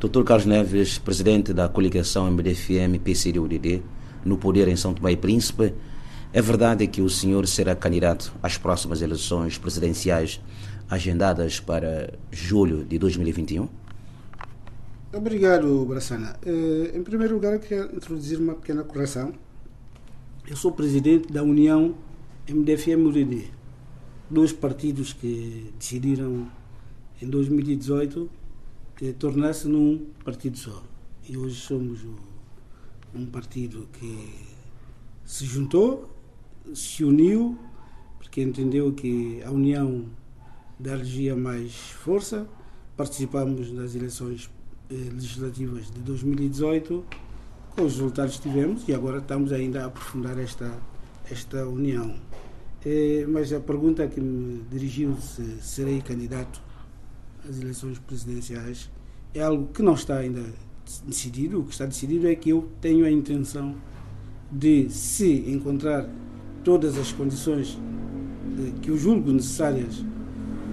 Dr. Carlos Neves, presidente da coligação MDFM PCD-UDD, no poder em São Tomé e Príncipe, é verdade que o senhor será candidato às próximas eleições presidenciais agendadas para julho de 2021? Obrigado, Brassana. Eh, em primeiro lugar, eu queria introduzir uma pequena correção. Eu sou presidente da União MDFM-UDD, dois partidos que decidiram em 2018 tornar-se num partido só. E hoje somos um partido que se juntou, se uniu, porque entendeu que a união dar-lhe mais força. Participamos das eleições eh, legislativas de 2018, com os resultados que tivemos e agora estamos ainda a aprofundar esta, esta união. Eh, mas a pergunta que me dirigiu se serei candidato às eleições presidenciais é algo que não está ainda decidido. O que está decidido é que eu tenho a intenção de, se encontrar todas as condições que eu julgo necessárias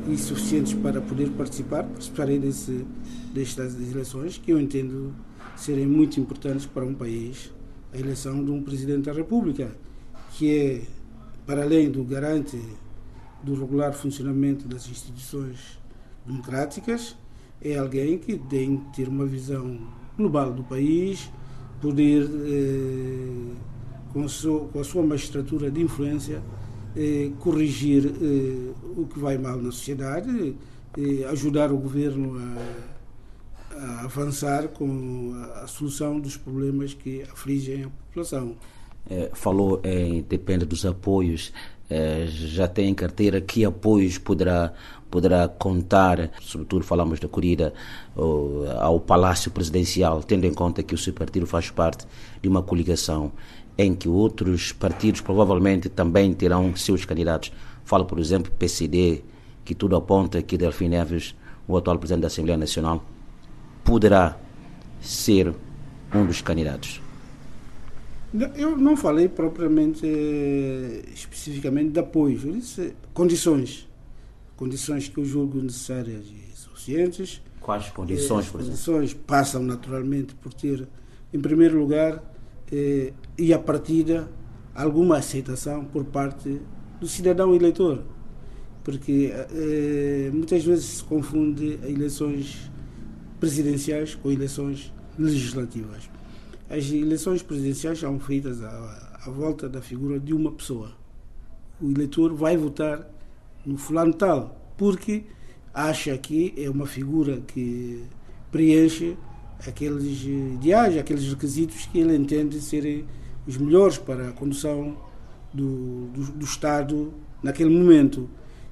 e suficientes para poder participar, participarei desse, destas eleições, que eu entendo serem muito importantes para um país, a eleição de um Presidente da República, que é, para além do garante do regular funcionamento das instituições democráticas, é alguém que tem que ter uma visão global do país, poder, eh, com, a sua, com a sua magistratura de influência, eh, corrigir eh, o que vai mal na sociedade, eh, ajudar o governo a, a, avançar com a, a, solução dos problemas que afligem a população. É, falou em depende dos apoios. É, já tem em carteira que apoios poderá poderá contar, sobretudo falamos da corrida ao Palácio Presidencial, tendo em conta que o seu partido faz parte de uma coligação em que outros partidos provavelmente também terão seus candidatos. Falo, por exemplo, PCD, que tudo aponta que Delfim Neves, o atual presidente da Assembleia Nacional, poderá ser um dos candidatos. Eu não falei propriamente, eh, especificamente de apoio, eu disse condições. Condições que eu julgo necessárias e suficientes. Quais condições, por exemplo? Condições passam naturalmente por ter, em primeiro lugar, eh, e a partida alguma aceitação por parte do cidadão eleitor. Porque eh, muitas vezes se confunde eleições presidenciais com eleições legislativas. As eleições presidenciais são feitas à, à volta da figura de uma pessoa. O eleitor vai votar no fulano tal, porque acha que é uma figura que preenche aqueles ideais, aqueles requisitos que ele entende serem os melhores para a condução do, do, do Estado naquele momento.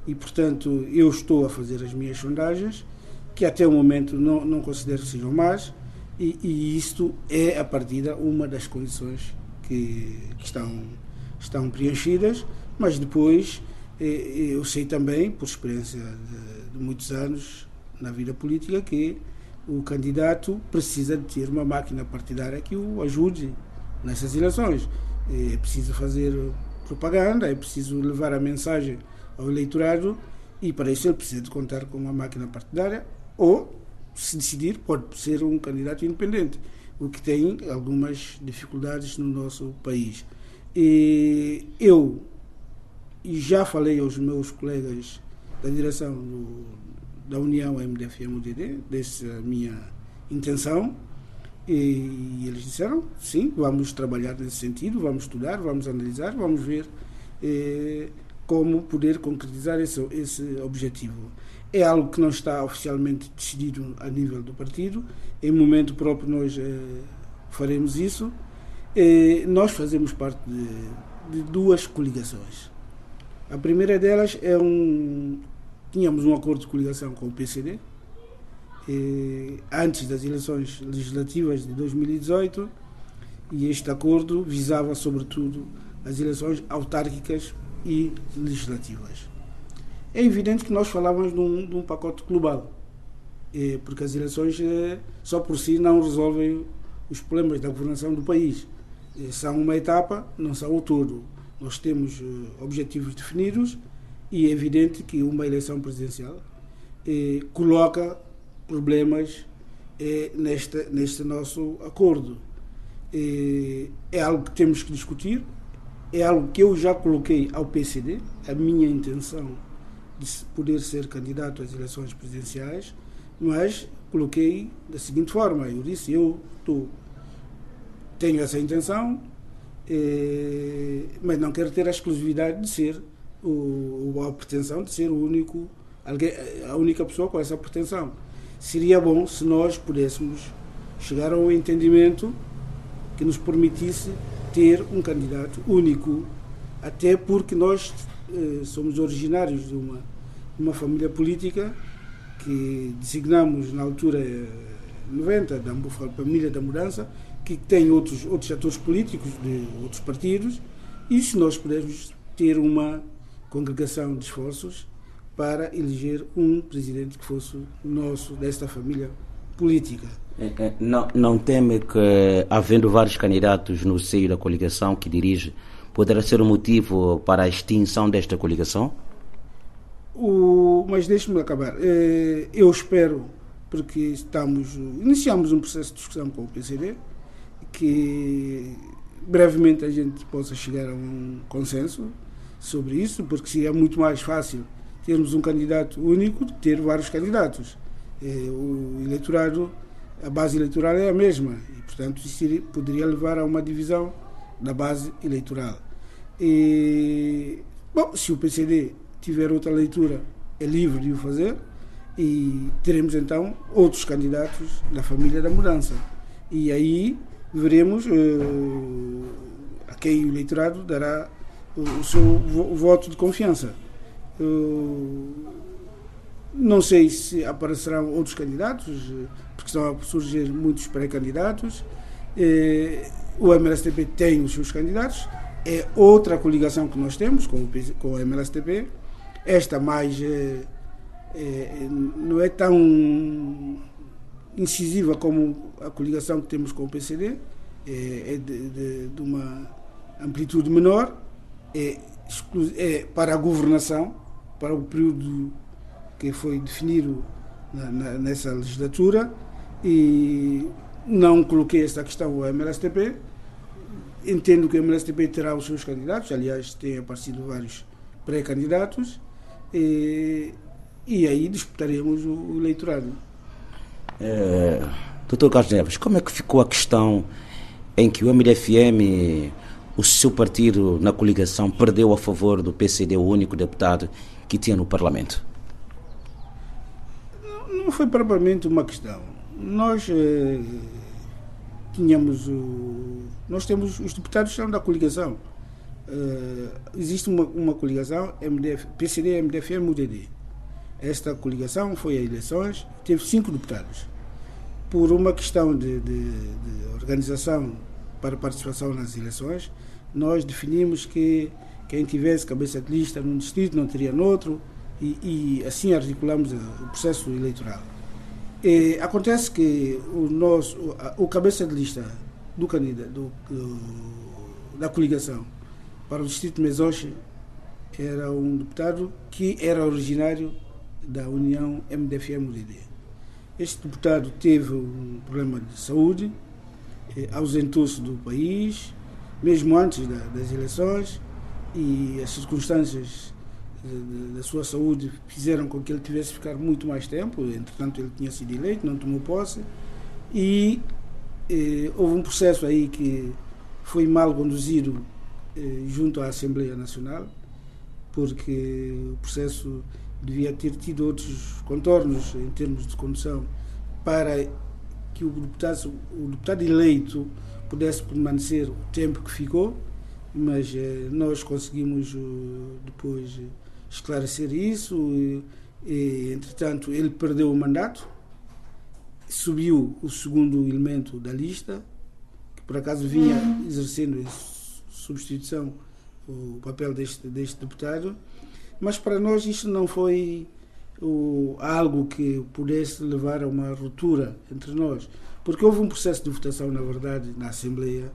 E, portanto, eu estou a fazer as minhas sondagens, que até o momento não, não considero que sejam más, e, e isto é, a partida, uma das condições que, que estão, estão preenchidas, mas depois eh, eu sei também, por experiência de, de muitos anos na vida política, que o candidato precisa de ter uma máquina partidária que o ajude nessas eleições. É preciso fazer propaganda, é preciso levar a mensagem ao eleitorado e para isso ele precisa de contar com uma máquina partidária ou, se decidir, pode ser um candidato independente, o que tem algumas dificuldades no nosso país. E eu já falei aos meus colegas da direção do, da União MDF-MUDD, dessa minha intenção, e eles disseram, sim, vamos trabalhar nesse sentido, vamos estudar, vamos analisar, vamos ver eh, como poder concretizar esse, esse objetivo. É algo que não está oficialmente decidido a nível do partido, em momento próprio nós eh, faremos isso. Eh, nós fazemos parte de, de duas coligações. A primeira delas é um, tínhamos um acordo de coligação com o PCD, eh, antes das eleições legislativas de 2018, e este acordo visava, sobretudo, as eleições autárquicas e legislativas. É evidente que nós falávamos de um, de um pacote global, eh, porque as eleições eh, só por si não resolvem os problemas da governação do país. Eh, são uma etapa, não são o todo. Nós temos eh, objetivos definidos e é evidente que uma eleição presidencial coloca problemas é neste, neste nosso acordo. É, é algo que temos que discutir, é algo que eu já coloquei ao PCD, a minha intenção de poder ser candidato às eleições presidenciais, mas coloquei da seguinte forma: eu disse, eu tô, tenho essa intenção, eh, mas não quero ter a exclusividade de ser, o, a pretensão de ser o único, alguém, a única pessoa com essa pretensão. Seria bom se nós pudéssemos chegar a um entendimento que nos permitisse ter um candidato único, até porque nós eh, somos originários de uma, uma família política que designamos na altura 90 da família da mudança, que tem outros, outros atores políticos de outros partidos, e se nós pudermos ter uma congregação de esforços para eleger um presidente que fosse nosso, desta família política. É, é, não, não teme que, havendo vários candidatos no seio da coligação que dirige, poderá ser um motivo para a extinção desta coligação? O, mas deixe-me acabar. É, eu espero, porque estamos, iniciamos um processo de discussão com o PCD, que brevemente a gente possa chegar a um consenso sobre isso, porque seria muito mais fácil termos um candidato único do que ter vários candidatos. É, o eleitorado, a base eleitoral é a mesma e, portanto, isso poderia levar a uma divisão da base eleitoral. E, bom, se o PCD tiver outra leitura, é livre de o fazer e teremos então outros candidatos da família da mudança. E aí veremos uh, a quem o eleitorado dará o seu voto de confiança. não sei se aparecerão outros candidatos, porque estão a surgir muitos pré-candidatos. Eh, o MLSTP tem os seus candidatos, é outra coligação que nós temos com o MLSTP. Esta mais é, é, não é tão incisiva como a coligação que temos com o PCD, é, é de, de, de, uma amplitude menor, é, é, para a governação, para o período que foi definido na, na, nessa legislatura, e não coloquei esta questão ao MLSTP. Entendo que o MLSTP terá os seus candidatos, aliás, tem aparecido vários pré-candidatos, e, e aí disputaremos o, o eleitorado. É, doutor Carlos Neves, como é que ficou a questão em que o MDFM, o seu partido na coligação, perdeu a favor do PCD, o único deputado que tinha no Parlamento? Não foi propriamente uma questão. Nós eh, tínhamos o, nós temos os deputados são da coligação. Uh, existe uma, uma coligação MDF, PCD, MDFM, UDD. Esta coligação foi a eleições, teve cinco deputados. Por uma questão de, de, de organização para participação nas eleições, nós definimos que quem tivesse cabeça de lista num distrito não teria no outro, e, e assim articulamos o processo eleitoral. E acontece que o, nosso, o, cabeça de lista do candidato do, do, da coligação para o distrito de Mesoche era um deputado que era originário da União MDFM-UDD. Este deputado teve um problema de saúde, eh, ausentou-se do país, mesmo antes da, das eleições, e as circunstâncias da sua saúde fizeram com que ele tivesse que ficar muito mais tempo. Entretanto, ele tinha sido eleito, não tomou posse, e eh, houve um processo aí que foi mal conduzido junto à Assembleia Nacional, porque o processo devia ter tido outros contornos em termos de condução para que o deputado, o deputado eleito pudesse permanecer o tempo que ficou, mas eh, nós conseguimos eh, depois esclarecer isso e, e, entretanto ele perdeu o mandato, subiu o segundo elemento da lista, que por acaso vinha exercendo em substituição o papel deste, deste deputado, mas para nós isso não foi o, algo que pudesse levar a uma ruptura entre nós, porque houve um processo de votação, na verdade, na Assembleia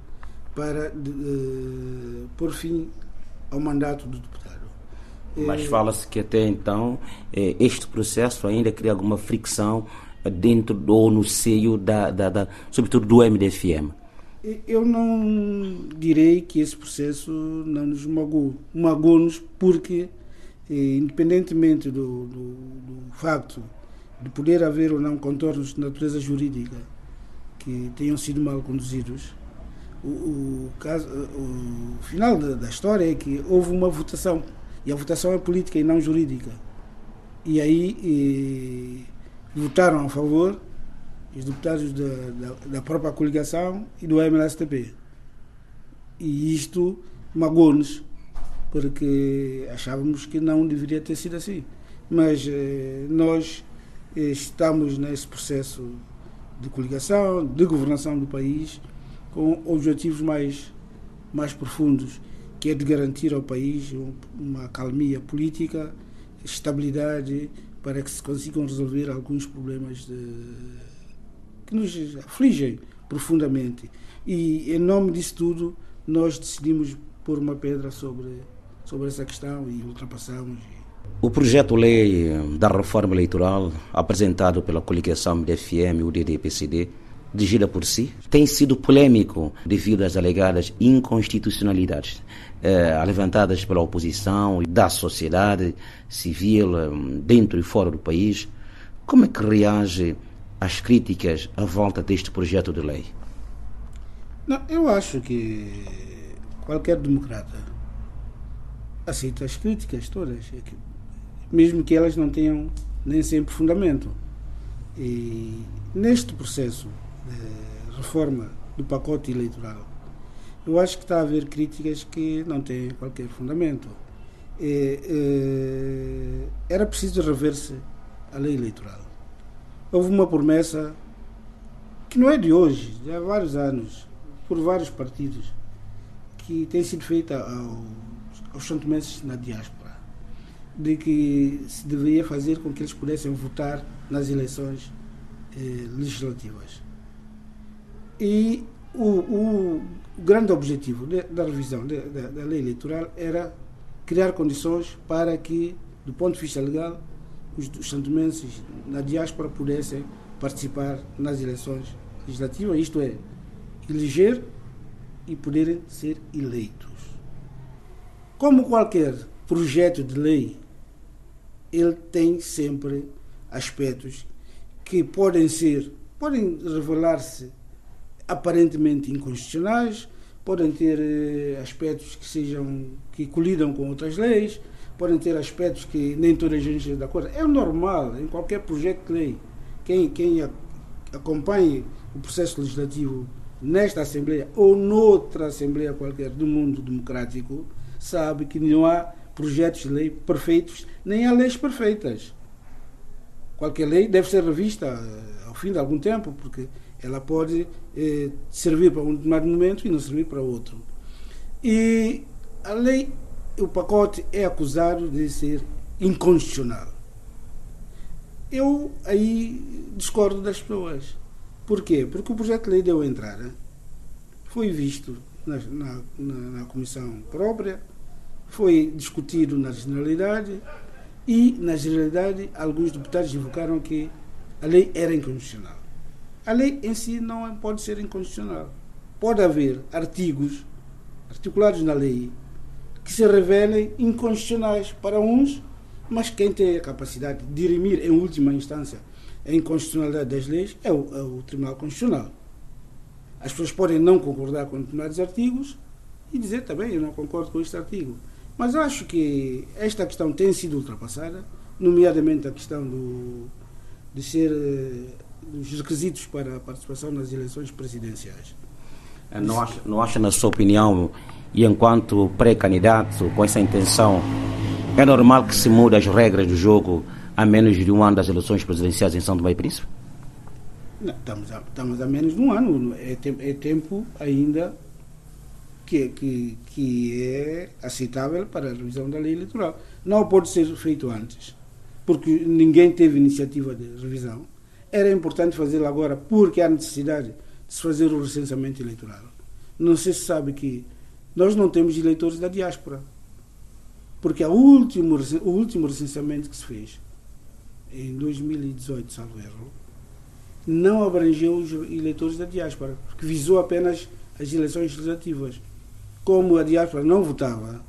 para de, de, pôr fim ao mandato do deputado. Mas fala-se que até então eh, este processo ainda cria alguma fricção dentro ou no seio da, da, da sobretudo do MDFM? Eu não direi que esse processo não nos magoou. Magoou-nos porque, eh, independentemente do, do, do, facto de poder haver ou não contornos de natureza jurídica que tenham sido mal conduzidos, o, o, caso, o final da, da, história é que houve uma votação e a votação é política e não jurídica. E aí e, eh, votaram a favor os deputados da, da, da, própria coligação e do MLSTP. E isto magoou-nos, porque achávamos que não deveria ter sido assim. Mas eh, nós eh, estamos nesse processo de coligação, de governação do país, com objetivos mais, mais profundos, que é de garantir ao país uma calmia política, estabilidade, para que se consigam resolver alguns problemas de, que nos afligem profundamente. E em nome disso tudo, nós decidimos pôr uma pedra sobre, sobre essa questão e ultrapassamos. O projeto-lei da reforma eleitoral, apresentado pela coligação DFM, e PCD, dirigida por si, tem sido polêmico devido às alegadas inconstitucionalidades eh, levantadas pela oposição e da sociedade civil eh, dentro e fora do país. Como é que reage às críticas à volta deste projeto de lei? Não, eu acho que qualquer democrata aceita as críticas todas, é mesmo que elas não tenham nem sempre fundamento. E neste processo de reforma do pacote eleitoral, eu acho que está a haver críticas que não têm qualquer fundamento. E, e, era preciso rever-se a lei eleitoral. Houve uma promessa que não é de hoje, já há vários anos, por vários partidos, que tem sido feita aos, aos santomenses na diáspora, de que se deveria fazer com que eles pudessem votar nas eleições eh, legislativas. E o, o, grande objetivo de, da revisão de, de, da lei eleitoral era criar condições para que, do ponto de vista legal, os, os santomenses na diáspora pudessem participar nas eleições legislativas, isto é, eleger e poderem ser eleitos. Como qualquer projeto de lei, ele tem sempre aspectos que podem ser, podem revelar-se aparentemente inconstitucionais, podem ter eh, aspectos que sejam que colidam com outras leis, podem ter aspectos que nem toda a gente de acordo. É normal em qualquer projeto de lei. Quem, quem acompanhe o processo legislativo nesta Assembleia ou noutra Assembleia qualquer do mundo democrático sabe que não há projetos de lei perfeitos, nem há leis perfeitas. Qualquer lei deve ser revista eh, ao fim de algum tempo, porque ela pode eh, servir para um determinado momento e não servir para outro. E a lei, o pacote é acusado de ser inconstitucional. Eu aí discordo das pessoas. Por quê? Porque o projeto de lei deu entrada, foi visto na, na, na comissão própria, foi discutido na generalidade e, na generalidade, alguns deputados invocaram que a lei era inconstitucional. A lei em si não pode ser inconstitucional. Pode haver artigos articulados na lei que se revelem inconstitucionais para uns, mas quem tem a capacidade de dirimir em última instância a inconstitucionalidade das leis é o, é o Tribunal Constitucional. As pessoas podem não concordar com determinados artigos e dizer também eu não concordo com este artigo. Mas acho que esta questão tem sido ultrapassada, nomeadamente a questão do, de ser eh, os requisitos para a participação nas eleições presidenciais. Eh, não acha, não acha, na sua opinião, e enquanto pré-candidato com essa intenção, é normal que se mude as regras do jogo a menos de um ano das eleições presidenciais em São Tomé e Príncipe? Não, estamos, a, estamos a menos de um ano. É, é tempo ainda que, que, que é aceitável para a revisão da lei eleitoral. Não pode ser feito antes, porque ninguém teve iniciativa de revisão era importante fazê-lo agora porque há necessidade de se fazer o recenseamento eleitoral. Não sei se sabe que nós não temos eleitores da diáspora. Porque a último, o último recenseamento que se fez, em 2018, salvo erro, não abrangeu os eleitores da diáspora, porque visou apenas as eleições legislativas. Como a diáspora não votava,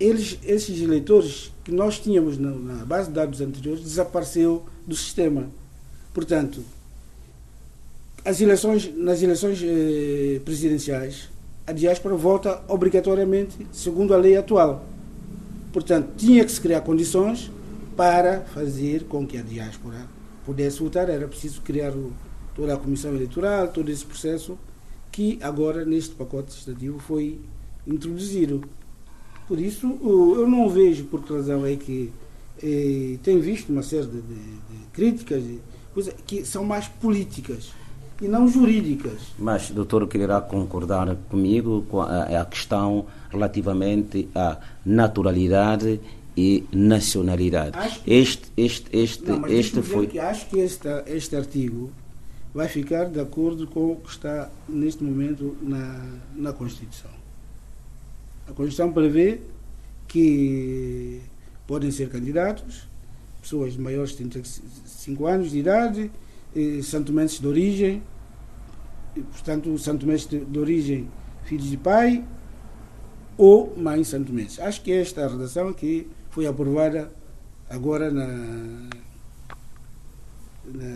eles, esses eleitores que nós tínhamos na, na base de dados anteriores desapareceu do sistema. Portanto, as eleições, nas eleições eh, presidenciais, a diáspora vota obrigatoriamente segundo a lei atual. Portanto, tinha que se criar condições para fazer com que a diáspora pudesse votar. Era preciso criar o, toda a comissão eleitoral, todo esse processo que agora, neste pacote legislativo, foi introduzido. Por isso, eu não vejo por que razão é que eh, tem visto uma série de, de, de críticas que são mais políticas e não jurídicas. Mas, doutor, quererá concordar comigo com a, a questão relativamente à naturalidade e nacionalidade. Que, este este, este, não, este foi. Que acho que este, este artigo vai ficar de acordo com o que está neste momento na, na Constituição. A Constituição prevê que podem ser candidatos pessoas de maiores de 35 anos de idade, santomenses de origem, portanto, santomenses de, de origem filhos de pai ou mãe santomenses. Acho que esta é a redação que foi aprovada agora na, na,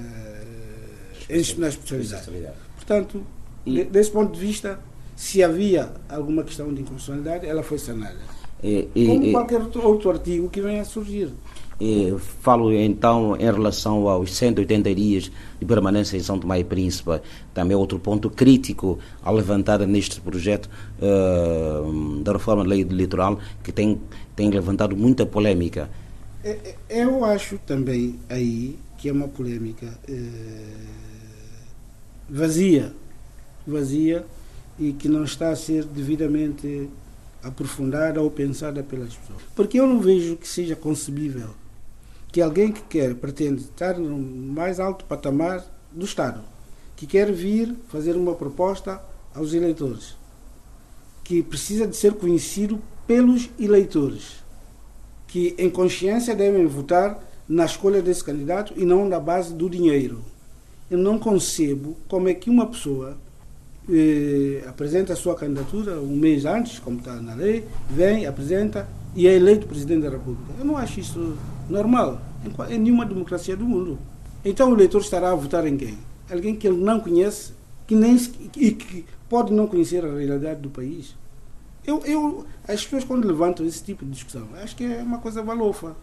na especialidade. Portanto, e, desse ponto de vista, se havia alguma questão de inconstitucionalidade, ela foi sanada. E, e, Como qualquer outro artigo que venha a surgir. Falo então em relação aos 180 dias de permanência em São Tomé e Príncipe, também outro ponto crítico a levantar neste projeto uh, da reforma da lei eleitoral que tem, tem levantado muita polêmica. É, é, eu acho também aí que é uma polêmica uh, vazia, vazia e que não está a ser devidamente aprofundada ou pensada pelas pessoas. Porque eu não vejo que seja concebível que alguém que quer, pretende estar no mais alto patamar do Estado, que quer vir fazer uma proposta aos eleitores, que precisa de ser conhecido pelos eleitores, que em consciência devem votar na escolha desse candidato e não na base do dinheiro. Eu não concebo como é que uma pessoa eh, apresenta a sua candidatura um mês antes, como está na lei, vem, apresenta e é eleito presidente da República. Eu não acho isso normal em, em nenhuma democracia do mundo. Então o eleitor estará a votar em quem? Alguém que ele não conhece que nem, e que pode não conhecer a realidade do país. Eu, eu, as pessoas quando levantam esse tipo de discussão, acho que é uma coisa balofa,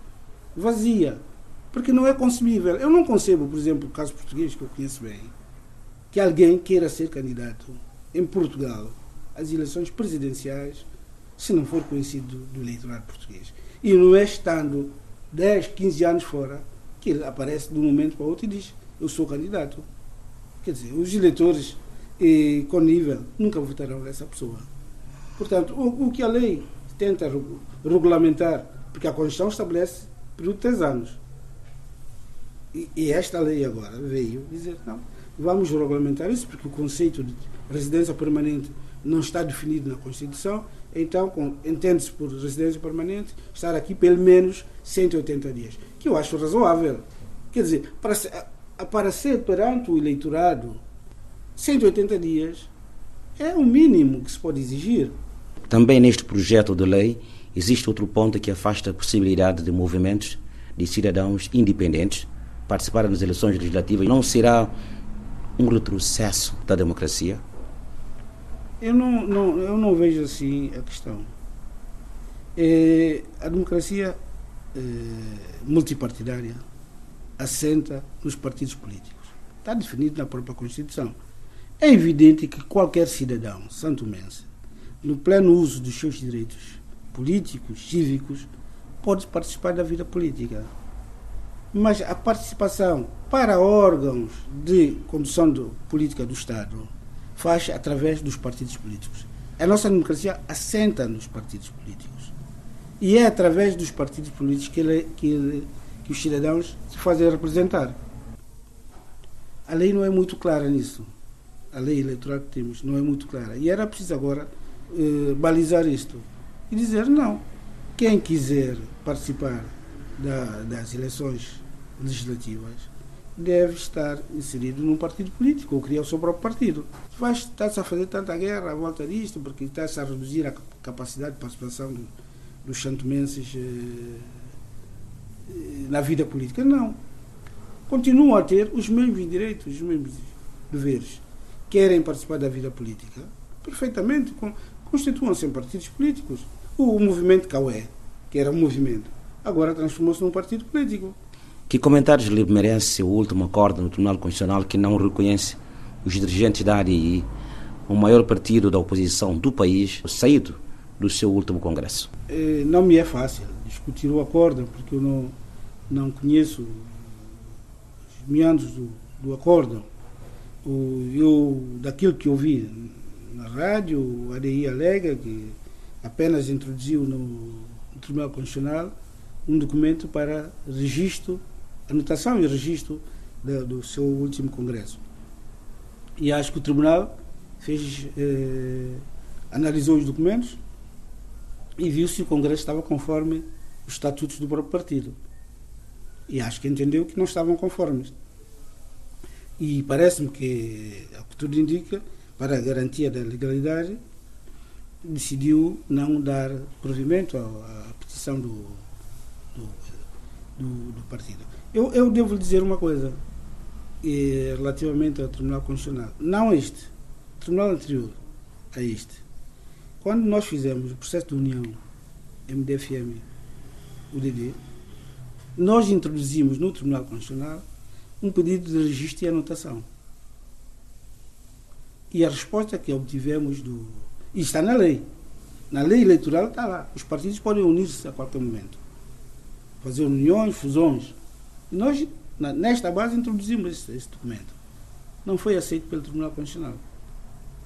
vazia, porque não é concebível. Eu não concebo, por exemplo, o caso português que eu conheço bem, que alguém queira ser candidato em Portugal às eleições presidenciais se não for conhecido do, do eleitorado português. E não é estando 10, 15 anos fora que ele aparece de um momento para outro e diz: Eu sou candidato. Quer dizer, os eleitores com nível nunca votarão nessa pessoa. Portanto, o, o que a lei tenta regulamentar, porque a Constituição estabelece período de 3 anos. E, e esta lei agora veio dizer: não, vamos regulamentar isso, porque o conceito de residência permanente não está definido na Constituição, então entende-se por residência permanente estar aqui pelo menos 180 dias, que eu acho razoável. Quer dizer, para ser perante o eleitorado, 180 dias é o mínimo que se pode exigir. Também neste projeto de lei existe outro ponto que afasta a possibilidade de movimentos de cidadãos independentes participarem nas eleições legislativas. Não será um retrocesso da democracia? Eu não, não, eu não vejo assim a questão. É, a democracia é, multipartidária assenta nos partidos políticos. Está definido na própria Constituição. É evidente que qualquer cidadão santomense, no pleno uso dos seus direitos políticos, cívicos, pode participar da vida política. Mas a participação para órgãos de condução do, política do Estado faz através dos partidos políticos. A nossa democracia assenta nos partidos políticos. E é através dos partidos políticos que, ele, que, ele, que os cidadãos se fazem representar. A lei não é muito clara nisso. A lei eleitoral que temos não é muito clara. E era preciso agora eh, balizar isto e dizer: não, quem quiser participar da, das eleições legislativas deve estar inserido num partido político ou criar o seu próprio partido. Está-se a fazer tanta guerra à volta disto porque está-se a reduzir a capacidade de participação do, dos santomenses eh, eh, na vida política. Não. Continuam a ter os mesmos direitos, os mesmos deveres. Querem participar da vida política? Perfeitamente. Constituam-se em partidos políticos. O movimento Caué, que era um movimento, agora transformou-se num partido político. Que comentários lhe merece o último acordo no Tribunal Constitucional que não reconhece os dirigentes da ADI, o maior partido da oposição do país, saído do seu último congresso? Eh, não me é fácil discutir o acordo, porque eu não, não conheço os meandros do, do acordo. Eu, daquilo que ouvi na rádio, o ADI alega que apenas introduziu no Tribunal Constitucional um documento para registro, anotação e registro do seu último congresso. E acho que o Tribunal fez, eh, analisou os documentos e viu se o Congresso estava conforme os estatutos do próprio partido. E acho que entendeu que não estavam conformes. E parece-me que, ao que tudo indica, para a garantia da legalidade, decidiu não dar provimento à, petição do, do, do, do partido. Eu, eu devo dizer uma coisa e, relativamente ao Tribunal Constitucional. Não este, o Tribunal anterior a este. Quando nós fizemos o processo de união MDFM, UDD, nós introduzimos no Tribunal Constitucional um pedido de registro e anotação. E a resposta que obtivemos do. E está na lei. Na lei eleitoral está lá. Os partidos podem unir-se a qualquer momento. Fazer uniões, fusões. E nós, nesta base, introduzimos esse, esse documento. Não foi aceito pelo Tribunal Constitucional.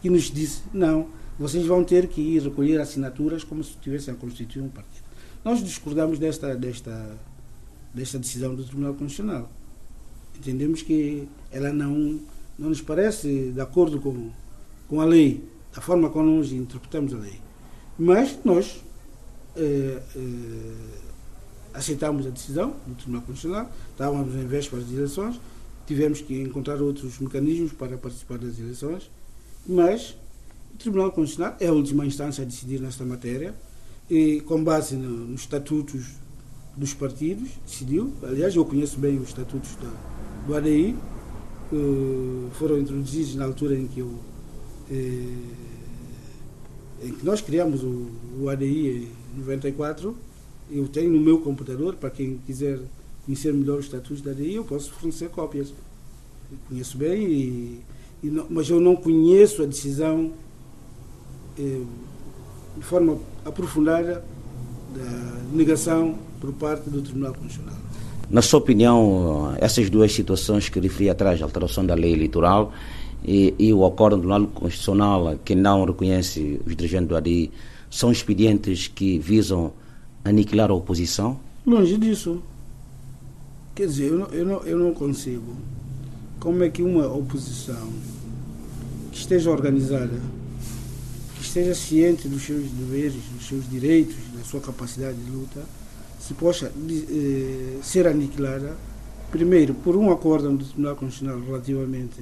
Que nos disse: não, vocês vão ter que ir recolher assinaturas como se estivessem a constituir um partido. Nós discordamos desta, desta, desta decisão do Tribunal Constitucional. Entendemos que ela não não nos parece de acordo com, com a lei, da forma como nós interpretamos a lei. Mas nós eh, eh, aceitamos a decisão do Tribunal Constitucional, estávamos em vésperas de eleições, tivemos que encontrar outros mecanismos para participar das eleições, mas o Tribunal Constitucional é a última instância a decidir nesta matéria e com base no, nos estatutos dos partidos, decidiu, aliás eu conheço bem os estatutos da, do ADI, foram introduzidos na altura em que, eu, eh, em que nós criamos o, o ADI em 94. Eu tenho no meu computador, para quem quiser conhecer melhor os estatutos da ADI, eu posso fornecer cópias. Eu conheço bem, e, e não, mas eu não conheço a decisão eh, de forma aprofundada da negação por parte do Tribunal Constitucional. Na sua opinião, essas duas situações que referi atrás, a alteração da lei eleitoral e, e o acordo do Tribunal Constitucional que não reconhece os dirigentes do ADI, são expedientes que visam aniquilar a oposição? Longe disso. Quer dizer, eu não, eu não, eu não consigo. Como é que uma oposição que esteja organizada, que esteja ciente dos seus deveres, dos seus direitos, da sua capacidade de luta, se possa eh, ser aniquilada, primeiro, por um acordo do Tribunal Constitucional relativamente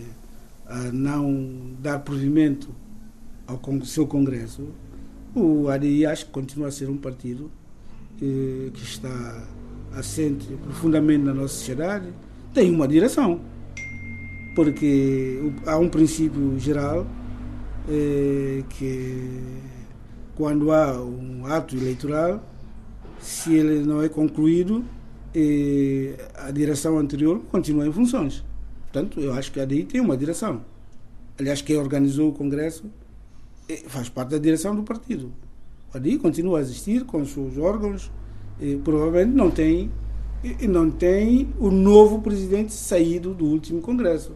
a não dar provimento ao seu Congresso, o ADI acho que continua a ser um partido que está assente profundamente na nossa sociedade, tem uma direção, porque há um princípio geral eh, que quando há um ato eleitoral se ele não é concluído, a direção anterior continua em funções. Portanto, eu acho que a DI tem uma direção. Aliás, quem organizou o Congresso faz parte da direção do partido. A DI continua a existir com os seus órgãos, e provavelmente não tem, não tem o novo presidente saído do último Congresso,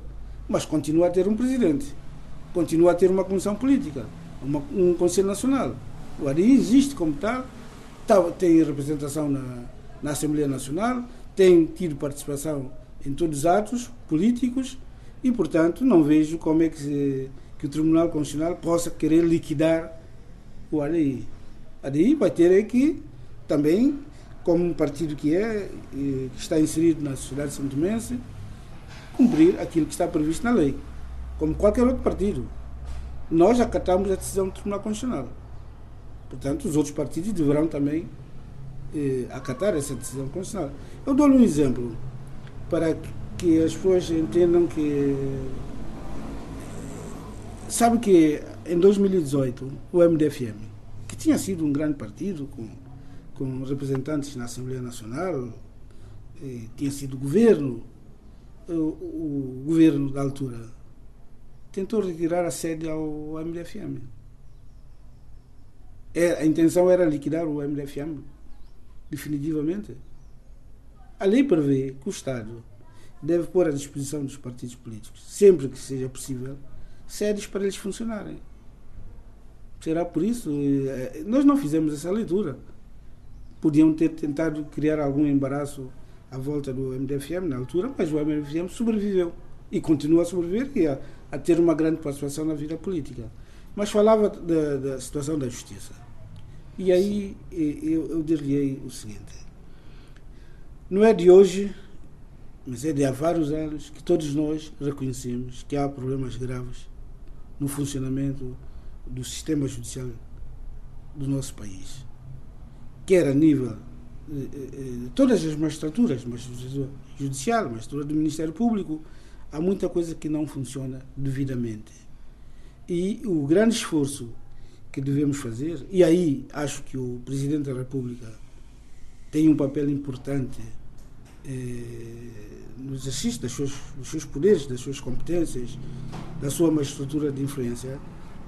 mas continua a ter um presidente, continua a ter uma comissão política, uma, um Conselho Nacional. O ADI existe como tal, Tá, tem representação na, na Assembleia Nacional, tem tido participação em todos os atos políticos e, portanto, não vejo como é que, se, que o Tribunal Constitucional possa querer liquidar o ADI. A ADI vai ter que também, como um partido que é, que está inserido na sociedade santomense, cumprir aquilo que está previsto na lei, como qualquer outro partido. Nós acatamos a decisão do Tribunal Constitucional. Portanto, os outros partidos deverão também eh, acatar essa decisão constitucional. Eu dou-lhe um exemplo para que as pessoas entendam que. Sabe que em 2018 o MDFM, tinha sido um grande partido com, com representantes na Assembleia Nacional, eh, tinha sido governo, o, o, governo da altura tentou retirar a sede ao MDFM. É, a intenção era liquidar o MDFM definitivamente. A lei prevê que o Estado deve pôr à disposição dos partidos políticos, sempre que seja possível, sedes para eles funcionarem. Será por isso? Eh, nós não fizemos essa leitura. Podiam ter tentado criar algum embaraço à volta do MDFM na altura, mas o MDFM sobreviveu e continua a sobreviver e a, a ter uma grande participação na vida política. Mas falava da, da situação da justiça. E aí eu, eu diria o seguinte: não é de hoje, mas é de há vários anos que todos nós reconhecemos que há problemas graves no funcionamento do sistema judicial do nosso país, quer a nível de, de, de todas as magistraturas, magistratura judicial, magistratura do Ministério Público, há muita coisa que não funciona devidamente. E o grande esforço que devemos fazer, e aí acho que o Presidente da República tem um papel importante eh, no exercício das suas, dos seus poderes, das suas competências, da sua magistratura de influência,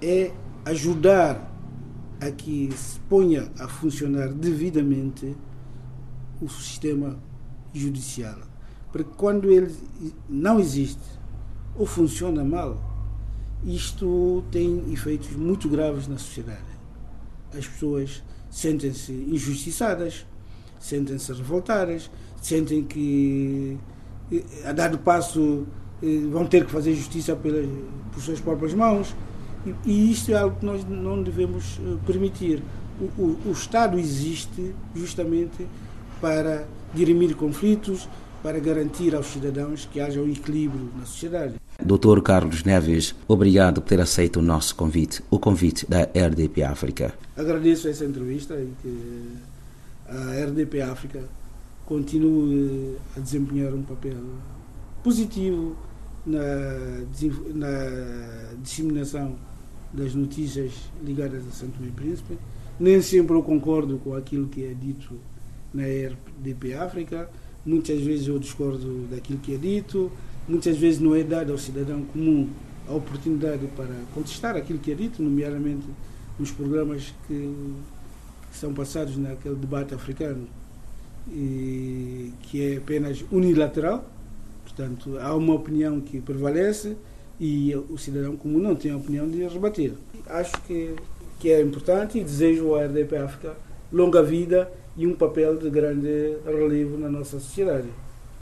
é ajudar a que se ponha a funcionar devidamente o sistema judicial. Porque quando ele não existe ou funciona mal, isto tem efeitos muito graves na sociedade. As pessoas sentem-se injustiçadas, sentem-se revoltadas, sentem que eh, a dado passo eh, vão ter que fazer justiça pelas, por suas próprias mãos. E, e isto é algo que nós não devemos eh, permitir. O, o, o Estado existe justamente para dirimir conflitos, para garantir aos cidadãos que haja um equilíbrio na sociedade. Dr. Carlos Neves, obrigado por ter aceito o nosso convite, o convite da RDP África. Agradeço essa entrevista e que a RDP África continue a desempenhar um papel positivo na, na disseminação das notícias ligadas a Santo Tomé e Príncipe. Nem sempre eu concordo com aquilo que é dito na RDP África, muitas vezes eu discordo daquilo que é dito, muitas vezes não é dada ao cidadão comum a oportunidade para contestar aquilo que é dito, nomeadamente nos programas que, são passados naquele debate africano, e, que é apenas unilateral, portanto, há uma opinião que prevalece e o cidadão comum não tem a opinião de rebater. Acho que, que é importante e desejo à RDP África longa vida e um papel de grande relevo na nossa sociedade.